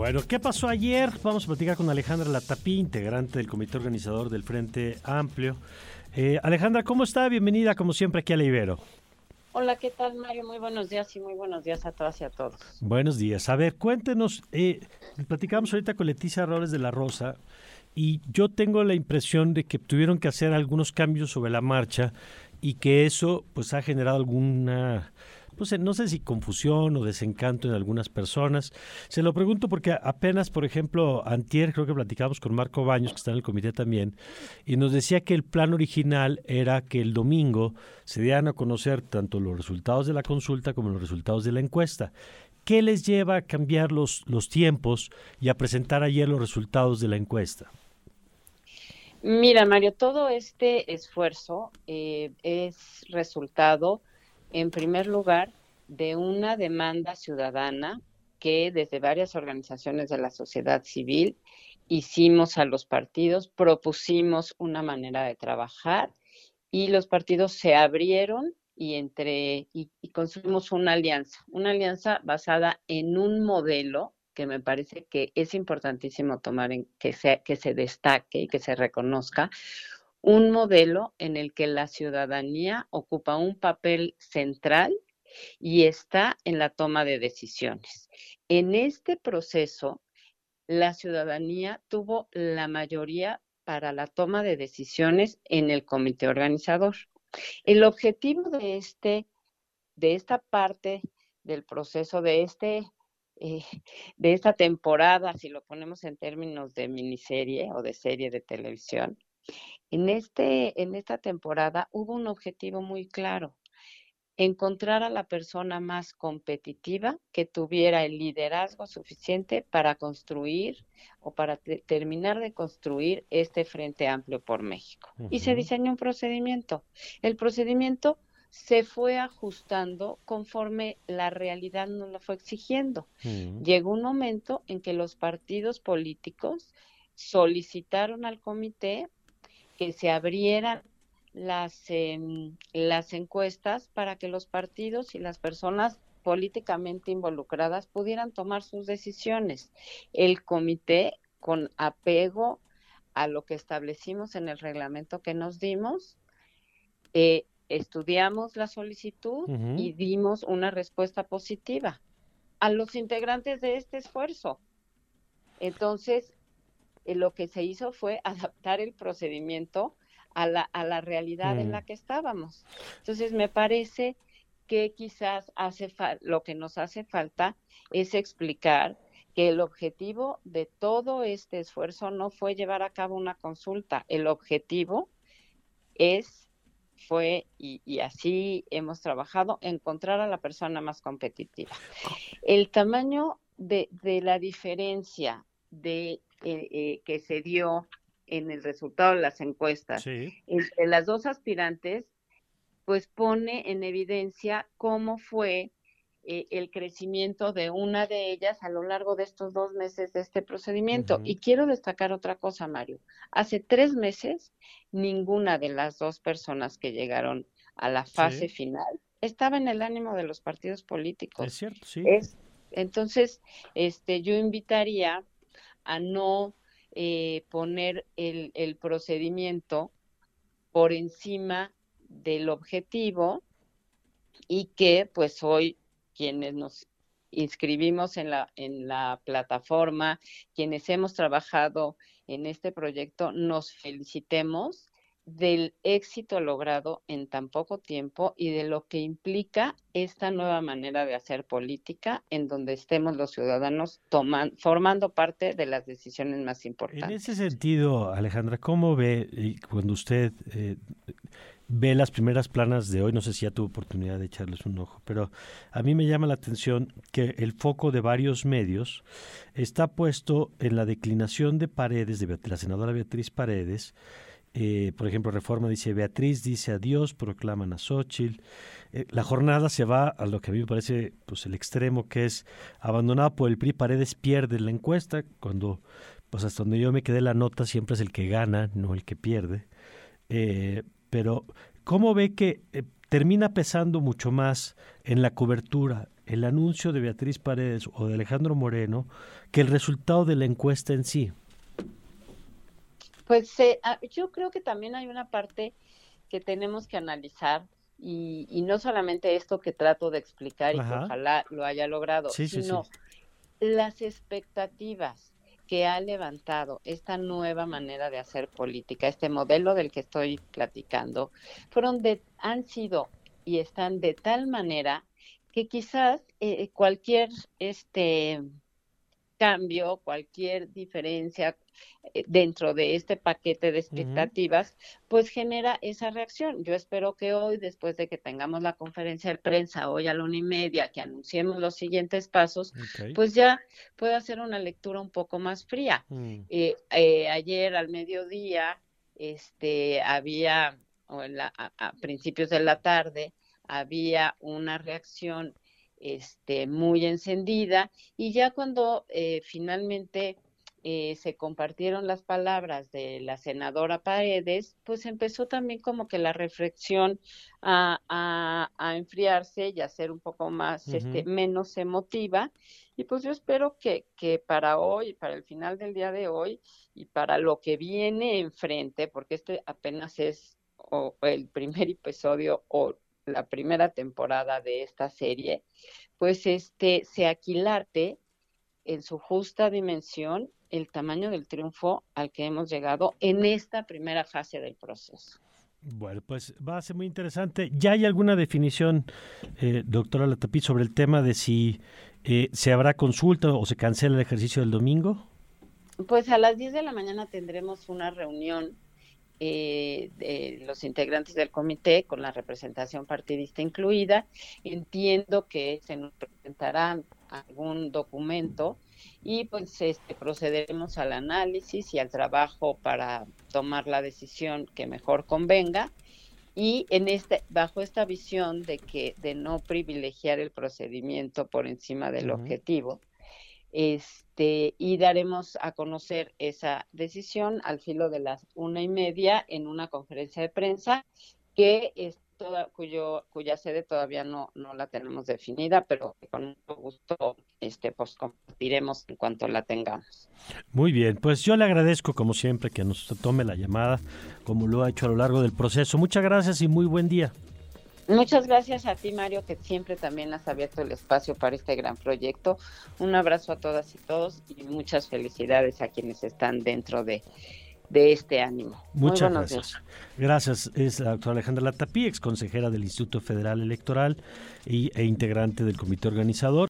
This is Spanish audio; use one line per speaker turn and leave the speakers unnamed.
Bueno, ¿qué pasó ayer? Vamos a platicar con Alejandra Latapí, integrante del comité organizador del Frente Amplio. Eh, Alejandra, ¿cómo está? Bienvenida, como siempre, aquí a la Ibero.
Hola, ¿qué tal, Mario? Muy buenos días y muy buenos días a todas y a todos.
Buenos días. A ver, cuéntenos, eh, platicamos ahorita con Leticia Roles de la Rosa y yo tengo la impresión de que tuvieron que hacer algunos cambios sobre la marcha y que eso pues ha generado alguna pues no sé si confusión o desencanto en algunas personas. Se lo pregunto porque apenas, por ejemplo, antier creo que platicamos con Marco Baños, que está en el comité también, y nos decía que el plan original era que el domingo se dieran a conocer tanto los resultados de la consulta como los resultados de la encuesta. ¿Qué les lleva a cambiar los, los tiempos y a presentar ayer los resultados de la encuesta?
Mira, Mario, todo este esfuerzo eh, es resultado en primer lugar, de una demanda ciudadana que desde varias organizaciones de la sociedad civil hicimos a los partidos, propusimos una manera de trabajar y los partidos se abrieron y entre y, construimos una alianza, una alianza basada en un modelo que me parece que es importantísimo tomar en que se, que se destaque y que se reconozca, un modelo en el que la ciudadanía ocupa un papel central y está en la toma de decisiones. En este proceso, la ciudadanía tuvo la mayoría para la toma de decisiones en el comité organizador. El objetivo de, este, de esta parte del proceso, de, este, eh, de esta temporada, si lo ponemos en términos de miniserie o de serie de televisión, en, este, en esta temporada hubo un objetivo muy claro, encontrar a la persona más competitiva que tuviera el liderazgo suficiente para construir o para terminar de construir este Frente Amplio por México. Y se diseñó un procedimiento. El procedimiento se fue ajustando conforme la realidad nos lo fue exigiendo. Llegó un momento en que los partidos políticos solicitaron al comité que se abrieran las, em, las encuestas para que los partidos y las personas políticamente involucradas pudieran tomar sus decisiones. El comité, con apego a lo que establecimos en el reglamento que nos dimos, eh, estudiamos la solicitud y dimos una respuesta positiva a los integrantes de este esfuerzo. Entonces, eh, lo que se hizo fue adaptar el procedimiento a la, a la realidad en mm. la que estábamos. Entonces, me parece que quizás hace lo que nos hace falta es explicar que el objetivo de todo este esfuerzo no fue llevar a cabo una consulta, el objetivo es fue, y, y, así hemos trabajado, encontrar a la persona más competitiva. El tamaño de, de la diferencia de eh, eh, que se dio en el resultado de las encuestas entre las dos aspirantes, pues pone en evidencia cómo fue eh, el crecimiento de una de ellas a lo largo de estos dos meses de este procedimiento. Y quiero destacar otra cosa, Mario. Hace tres meses, ninguna de las dos personas que llegaron a la fase final estaba en el ánimo de los partidos políticos.
Es cierto, sí.
entonces, este, yo invitaría a no eh, poner el, el procedimiento por encima del objetivo y que pues hoy quienes nos inscribimos en la, en la plataforma, quienes hemos trabajado en este proyecto, nos felicitemos del éxito logrado en tan poco tiempo y de lo que implica esta nueva manera de hacer política en donde estemos los ciudadanos toman, formando parte de las decisiones más importantes.
En ese sentido, Alejandra, ¿cómo ve cuando usted eh, ve las primeras planas de hoy? No sé si ya tuvo oportunidad de echarles un ojo, pero a mí me llama la atención que el foco de varios medios está puesto en la declinación de Paredes, de la senadora Beatriz Paredes, eh, por ejemplo, Reforma dice, Beatriz dice adiós, proclaman a Xochitl. Eh, la jornada se va a lo que a mí me parece pues, el extremo, que es abandonada por el PRI, Paredes pierde la encuesta, cuando, pues hasta donde yo me quedé la nota, siempre es el que gana, no el que pierde. Eh, pero, ¿cómo ve que termina pesando mucho más en la cobertura el anuncio de Beatriz Paredes o de Alejandro Moreno que el resultado de la encuesta en sí?
Pues eh, yo creo que también hay una parte que tenemos que analizar y, no solamente esto que trato de explicar y que ojalá lo haya logrado, sino las expectativas que ha levantado esta nueva manera de hacer política, este modelo del que estoy platicando, fueron de, han sido y están de tal manera que quizás eh, cualquier este cambio, cualquier diferencia eh, dentro de este paquete de expectativas, pues genera esa reacción. Yo espero que hoy, después de que tengamos la conferencia de prensa, hoy a la una y media, que anunciemos los siguientes pasos, pues ya pueda hacer una lectura un poco más fría. Mm. Eh, eh, ayer al mediodía, este, había, o en la, a principios de la tarde, había una reacción este, muy encendida y ya cuando eh, finalmente eh, se compartieron las palabras de la senadora Paredes, pues empezó también como que la reflexión a, a, enfriarse y a ser un poco más, este, menos emotiva. Y pues yo espero que, que para hoy, para el final del día de hoy y para lo que viene enfrente, porque este apenas es o, el primer episodio o la primera temporada de esta serie, pues este se aquilate en su justa dimensión el tamaño del triunfo al que hemos llegado en esta primera fase del proceso.
Bueno, pues va a ser muy interesante. ¿Ya hay alguna definición, eh, doctora Latapí, sobre el tema de si eh, se habrá consulta o se cancela el ejercicio del domingo?
Pues a las 10 de la mañana tendremos una reunión eh, de los integrantes del comité con la representación partidista incluida. Entiendo que se nos presentará algún documento y pues este, procederemos al análisis y al trabajo para tomar la decisión que mejor convenga y en este bajo esta visión de que de no privilegiar el procedimiento por encima del objetivo este, y daremos a conocer esa decisión al filo de las una y media en una conferencia de prensa que es toda, cuyo, cuya sede todavía no, no la tenemos definida, pero con mucho gusto este, pues compartiremos en cuanto la tengamos.
Muy bien, pues yo le agradezco como siempre que nos tome la llamada, como lo ha hecho a lo largo del proceso. Muchas gracias y muy buen día.
Muchas gracias a ti, Mario, que siempre también has abierto el espacio para este gran proyecto. Un abrazo a todas y todos y muchas felicidades a quienes están dentro de, este ánimo.
Muchas gracias. Gracias. Es la doctora Alejandra Latapí, ex consejera del Instituto Federal Electoral y, e integrante del comité organizador.